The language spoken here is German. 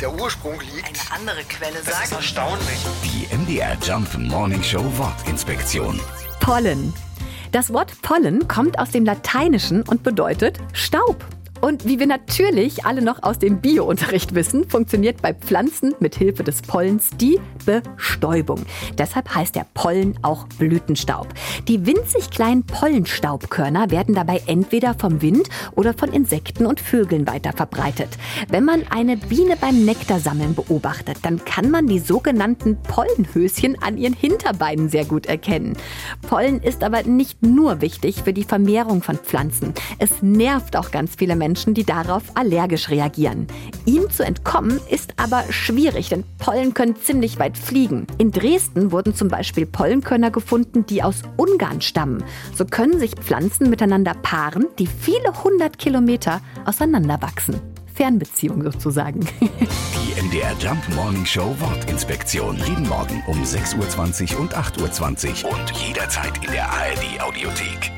der Ursprung liegt. Eine andere Quelle Das ist sagt. erstaunlich. Die MDR Jump Morning Show Wortinspektion. Pollen. Das Wort Pollen kommt aus dem Lateinischen und bedeutet Staub. Und wie wir natürlich alle noch aus dem Biounterricht wissen, funktioniert bei Pflanzen mit Hilfe des Pollens die Bestäubung. Deshalb heißt der Pollen auch Blütenstaub. Die winzig kleinen Pollenstaubkörner werden dabei entweder vom Wind oder von Insekten und Vögeln weiter verbreitet. Wenn man eine Biene beim Nektarsammeln beobachtet, dann kann man die sogenannten Pollenhöschen an ihren Hinterbeinen sehr gut erkennen. Pollen ist aber nicht nur wichtig für die Vermehrung von Pflanzen. Es nervt auch ganz viele Menschen, die darauf allergisch reagieren. Ihm zu entkommen ist aber schwierig, denn Pollen können ziemlich weit fliegen. In Dresden wurden zum Beispiel Pollenkörner gefunden, die aus Ungarn stammen. So können sich Pflanzen miteinander paaren, die viele hundert Kilometer auseinanderwachsen. Fernbeziehung sozusagen. Die MDR Jump Morning Show Wortinspektion. Jeden Morgen um 6.20 Uhr und 8.20 Uhr und jederzeit in der ARD Audiothek.